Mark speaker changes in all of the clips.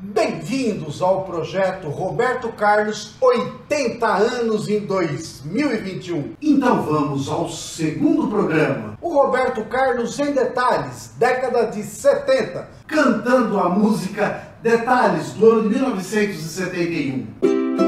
Speaker 1: Bem-vindos ao projeto Roberto Carlos 80 anos em 2021. Então vamos ao segundo programa. O Roberto Carlos em detalhes, década de 70, cantando a música Detalhes do ano de 1971.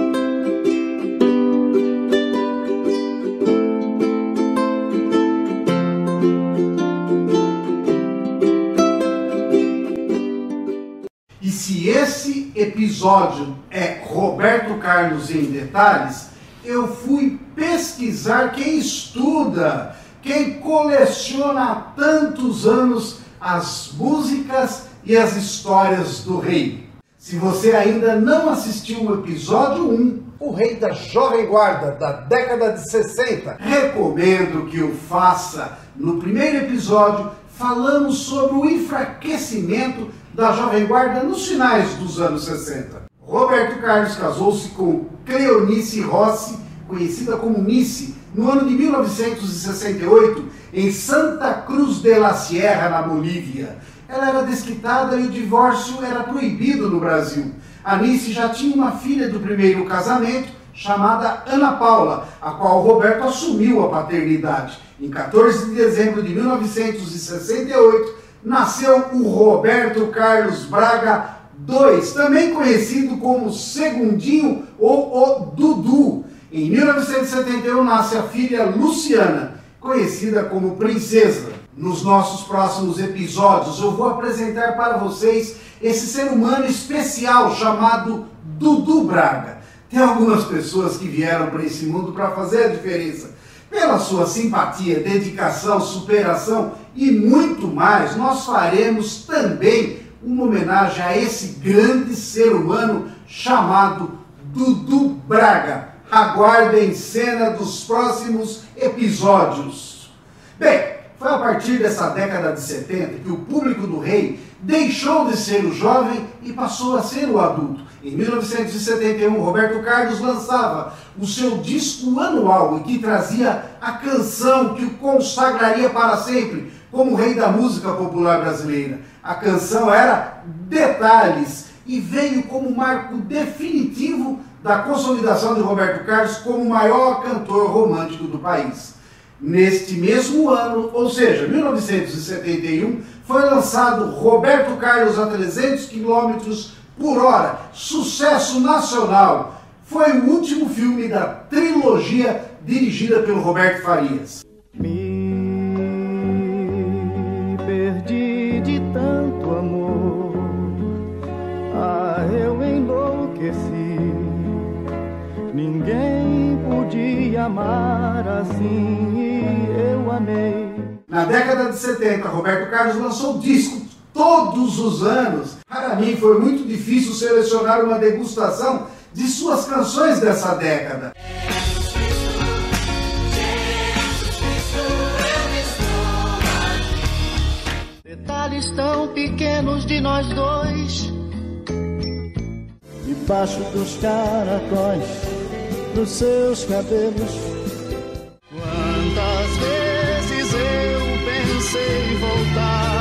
Speaker 1: Esse episódio é Roberto Carlos em detalhes, eu fui pesquisar quem estuda, quem coleciona há tantos anos as músicas e as histórias do rei. Se você ainda não assistiu o episódio 1, o rei da Jovem Guarda da década de 60, recomendo que o faça. No primeiro episódio, falamos sobre o enfraquecimento da Jovem Guarda nos finais dos anos 60. Roberto Carlos casou-se com Cleonice Rossi, conhecida como Nice, no ano de 1968, em Santa Cruz de la Sierra, na Bolívia. Ela era desquitada e o divórcio era proibido no Brasil. A Nice já tinha uma filha do primeiro casamento, chamada Ana Paula, a qual Roberto assumiu a paternidade. Em 14 de dezembro de 1968, nasceu o Roberto Carlos Braga II, também conhecido como Segundinho ou o Dudu. Em 1971 nasce a filha Luciana, conhecida como Princesa. Nos nossos próximos episódios eu vou apresentar para vocês esse ser humano especial chamado Dudu Braga. Tem algumas pessoas que vieram para esse mundo para fazer a diferença. Pela sua simpatia, dedicação, superação e muito mais, nós faremos também uma homenagem a esse grande ser humano chamado Dudu Braga. Aguardem cena dos próximos episódios. Bem, foi a partir dessa década de 70 que o público do rei deixou de ser o jovem e passou a ser o adulto. Em 1971, Roberto Carlos lançava o seu disco anual e que trazia a canção que o consagraria para sempre como rei da música popular brasileira. A canção era Detalhes e veio como marco definitivo da consolidação de Roberto Carlos como o maior cantor romântico do país. Neste mesmo ano, ou seja, 1971, foi lançado Roberto Carlos a 300 quilômetros por hora, sucesso nacional. Foi o último filme da trilogia dirigida pelo Roberto Farias.
Speaker 2: Me perdi de tanto amor, ah, eu enlouqueci. Ninguém podia amar assim e eu amei.
Speaker 1: Na década de 70, Roberto Carlos lançou disco todos os anos. Para mim foi muito difícil selecionar uma degustação de suas canções dessa década.
Speaker 2: Detalhes tão pequenos de nós dois. Debaixo dos caracóis dos seus cabelos. Pensei em voltar.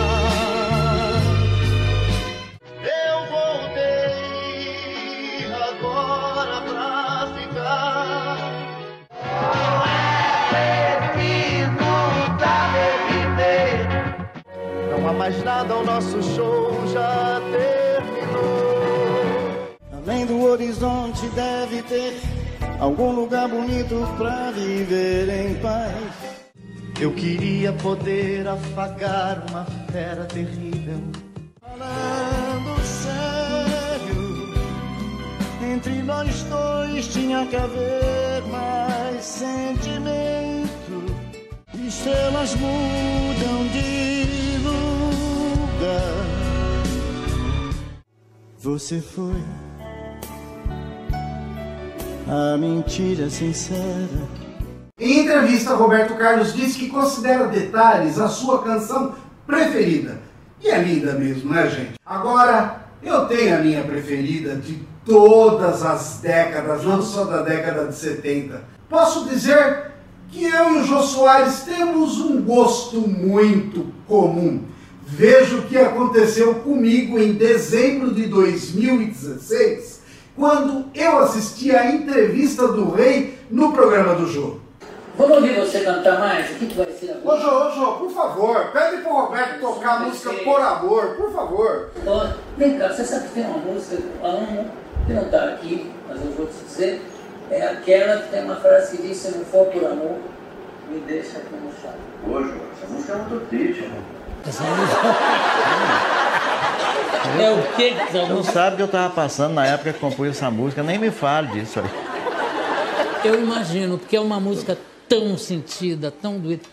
Speaker 2: mais nada, o nosso show já terminou. Além do horizonte deve ter algum lugar bonito pra viver em paz. Eu queria poder afagar uma fera terrível. Falando sério, entre nós dois tinha que haver mais sentimento. Estrelas mudam de Você foi a mentira sincera.
Speaker 1: Em entrevista, Roberto Carlos disse que considera Detalhes a sua canção preferida. E é linda mesmo, né, gente? Agora, eu tenho a minha preferida de todas as décadas, não só da década de 70. Posso dizer que eu e o Jô Soares temos um gosto muito comum Veja o que aconteceu comigo em dezembro de 2016, quando eu assisti a entrevista do rei no programa do jogo.
Speaker 3: Vamos ouvir você cantar mais? O que, que vai ser
Speaker 1: agora? Ô, Jô, ô, Jô, por favor, pede pro Roberto tocar a música ser... Por Amor, por favor.
Speaker 3: Ó, vem cá, você sabe que tem uma música, amo, que não tá aqui, mas eu vou te dizer, é aquela que tem uma frase que diz, se não for por amor, me deixa aqui no chão.
Speaker 4: Ô, Jô, essa música é muito triste, irmão.
Speaker 3: É o que que
Speaker 5: não sabe que eu estava passando na época que compus essa música, nem me fale disso aí.
Speaker 6: Eu imagino, porque é uma música tão sentida, tão doída.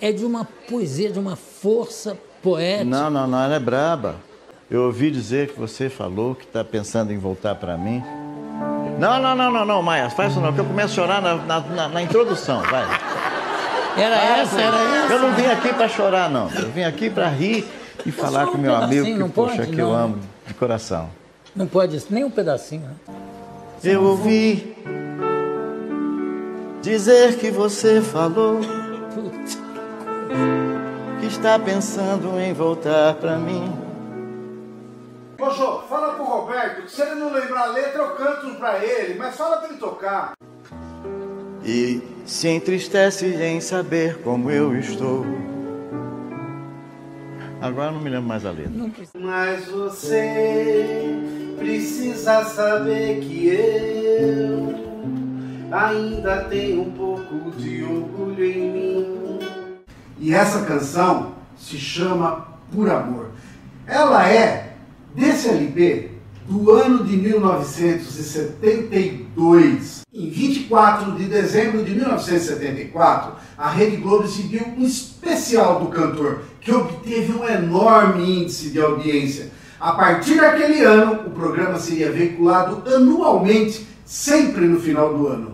Speaker 6: É de uma poesia, de uma força poética.
Speaker 5: Não, não, não, ela é braba. Eu ouvi dizer que você falou que está pensando em voltar para mim. Não, não, não, não, não, Maia, faz isso não, que eu começo a chorar na, na, na, na introdução, vai.
Speaker 6: Era ah, essa, era essa.
Speaker 5: Eu não vim aqui para chorar, não. Eu vim aqui para rir e falar com meu amigo que, poxa, pode, que não. eu amo de coração.
Speaker 6: Não pode, nem um pedacinho, né?
Speaker 5: Eu ouvi dizer que você falou que está pensando em voltar para mim.
Speaker 1: Jô, fala pro Roberto que se ele não lembrar a letra eu canto pra ele, mas fala pra ele tocar.
Speaker 5: E se entristece em saber como eu estou. Agora não me lembro mais a letra.
Speaker 1: Mas você precisa saber que eu ainda tenho um pouco de orgulho em mim. E essa canção se chama Por Amor. Ela é desse LP do ano de 1972. Em 24 de dezembro de 1974, a Rede Globo exibiu um especial do cantor, que obteve um enorme índice de audiência. A partir daquele ano, o programa seria veiculado anualmente, sempre no final do ano.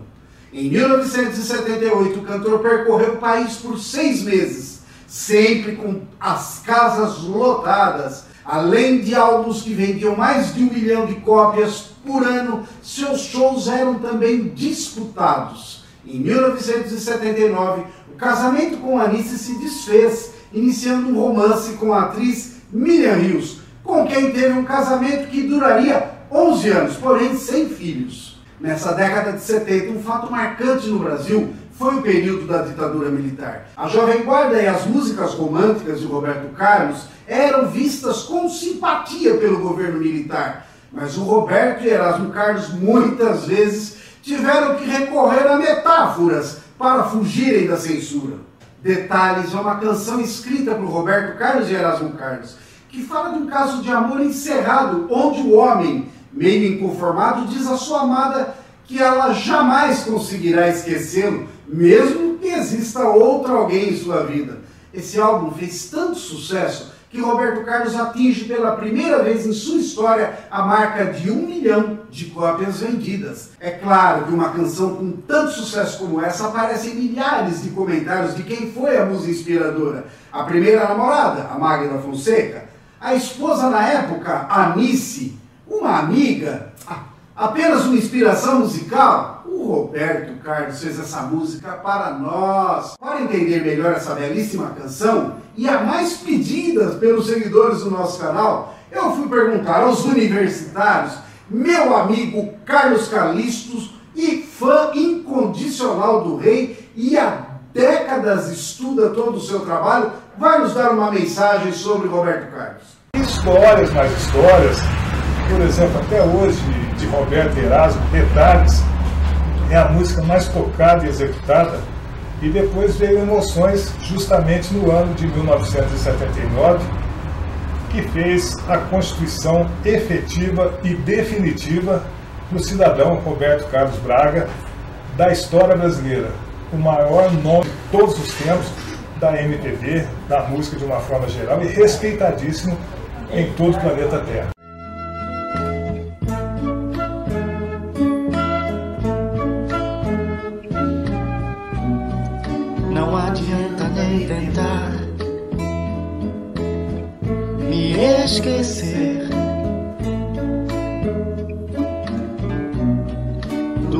Speaker 1: Em 1978, o cantor percorreu o país por seis meses, sempre com as casas lotadas Além de álbuns que vendiam mais de um milhão de cópias por ano, seus shows eram também disputados. Em 1979, o casamento com Anice se desfez, iniciando um romance com a atriz Miriam Rios, com quem teve um casamento que duraria 11 anos, porém sem filhos. Nessa década de 70, um fato marcante no Brasil foi o período da ditadura militar. A Jovem Guarda e as músicas românticas de Roberto Carlos eram vistas com simpatia pelo governo militar. Mas o Roberto e Erasmo Carlos muitas vezes tiveram que recorrer a metáforas para fugirem da censura. Detalhes é uma canção escrita por Roberto Carlos e Erasmo Carlos, que fala de um caso de amor encerrado, onde o homem, meio inconformado, diz à sua amada que ela jamais conseguirá esquecê-lo, mesmo que exista outro alguém em sua vida. Esse álbum fez tanto sucesso que Roberto Carlos atinge pela primeira vez em sua história a marca de um milhão de cópias vendidas. É claro que uma canção com tanto sucesso como essa aparece em milhares de comentários de quem foi a musa inspiradora. A primeira namorada, a Magda Fonseca, a esposa na época, a Nice, uma amiga, apenas uma inspiração musical? O Roberto Carlos fez essa música para nós. Para entender melhor essa belíssima canção e a mais pedida pelos seguidores do nosso canal, eu fui perguntar aos universitários, meu amigo Carlos Calistos e fã incondicional do rei e há décadas estuda todo o seu trabalho, vai nos dar uma mensagem sobre Roberto Carlos.
Speaker 7: Histórias mais histórias, por exemplo, até hoje de Roberto Erasmo, Detalhes, é a música mais tocada e executada. E depois veio Emoções, justamente no ano de 1979, que fez a constituição efetiva e definitiva do cidadão Roberto Carlos Braga da história brasileira, o maior nome de todos os tempos da MPB, da música de uma forma geral e respeitadíssimo em todo o planeta Terra.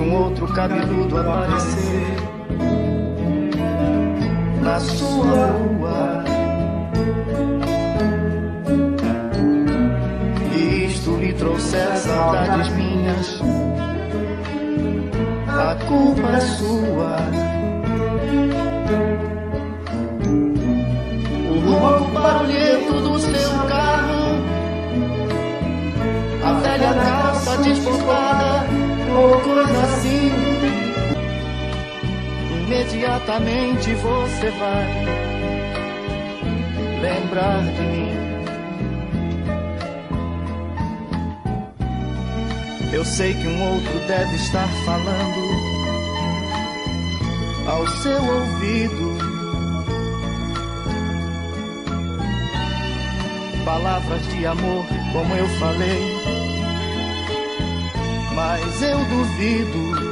Speaker 2: Um outro cabeludo aparecer na sua rua. E isto lhe trouxer saudades minhas, a culpa é sua. Imediatamente você vai lembrar de mim. Eu sei que um outro deve estar falando ao seu ouvido. Palavras de amor, como eu falei, mas eu duvido.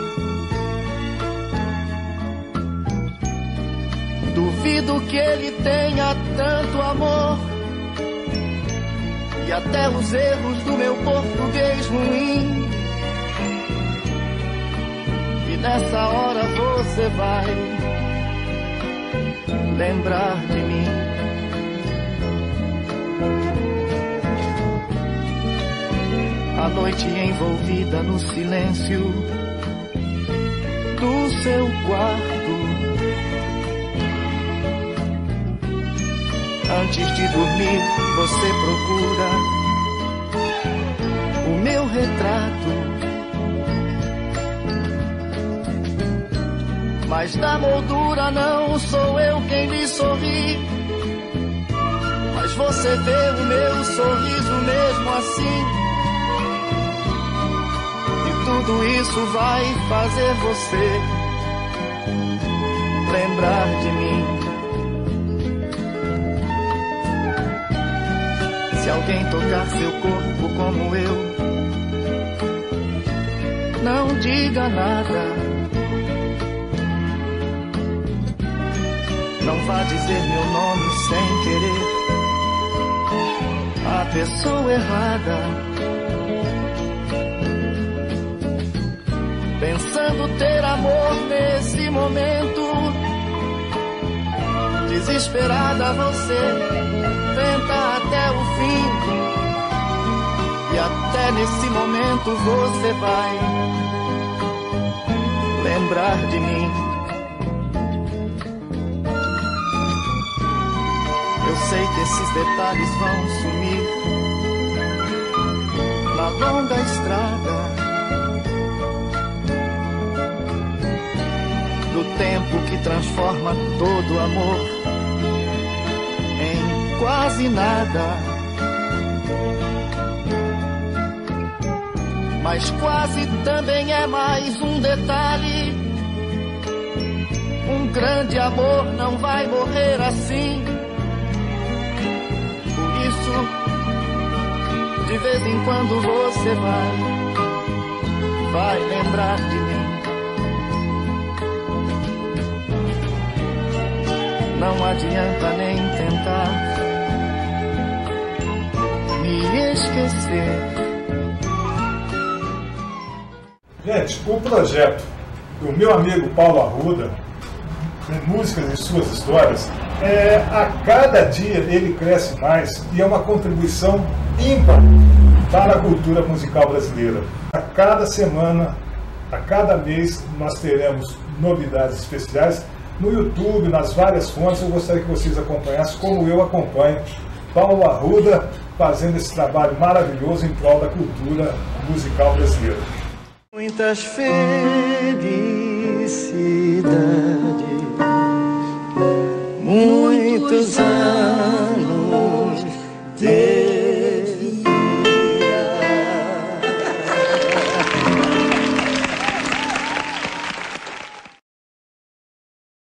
Speaker 2: Duvido que ele tenha tanto amor. E até os erros do meu português ruim. E nessa hora você vai lembrar de mim. A noite envolvida no silêncio do seu quarto. Antes de dormir, você procura o meu retrato. Mas da moldura não sou eu quem lhe sorri. Mas você vê o meu sorriso mesmo assim. E tudo isso vai fazer você lembrar de mim. Se alguém tocar seu corpo como eu, não diga nada. Não vá dizer meu nome sem querer. A pessoa errada. Pensando ter amor nesse momento. Desesperada você tenta até o fim. E até nesse momento você vai lembrar de mim. Eu sei que esses detalhes vão sumir na longa estrada do tempo que transforma todo amor quase nada. Mas quase também é mais um detalhe. Um grande amor não vai morrer assim. Por isso, de vez em quando você vai, vai lembrar de mim. Não adianta nem tentar
Speaker 7: Gente, o projeto do meu amigo Paulo Arruda, Músicas e Suas Histórias, é, a cada dia ele cresce mais e é uma contribuição ímpar para a cultura musical brasileira. A cada semana, a cada mês, nós teremos novidades especiais no YouTube, nas várias fontes. Eu gostaria que vocês acompanhassem, como eu acompanho, Paulo Arruda, fazendo esse trabalho maravilhoso em prol da cultura musical brasileira.
Speaker 2: Muitas felicidades, muitos anos. De...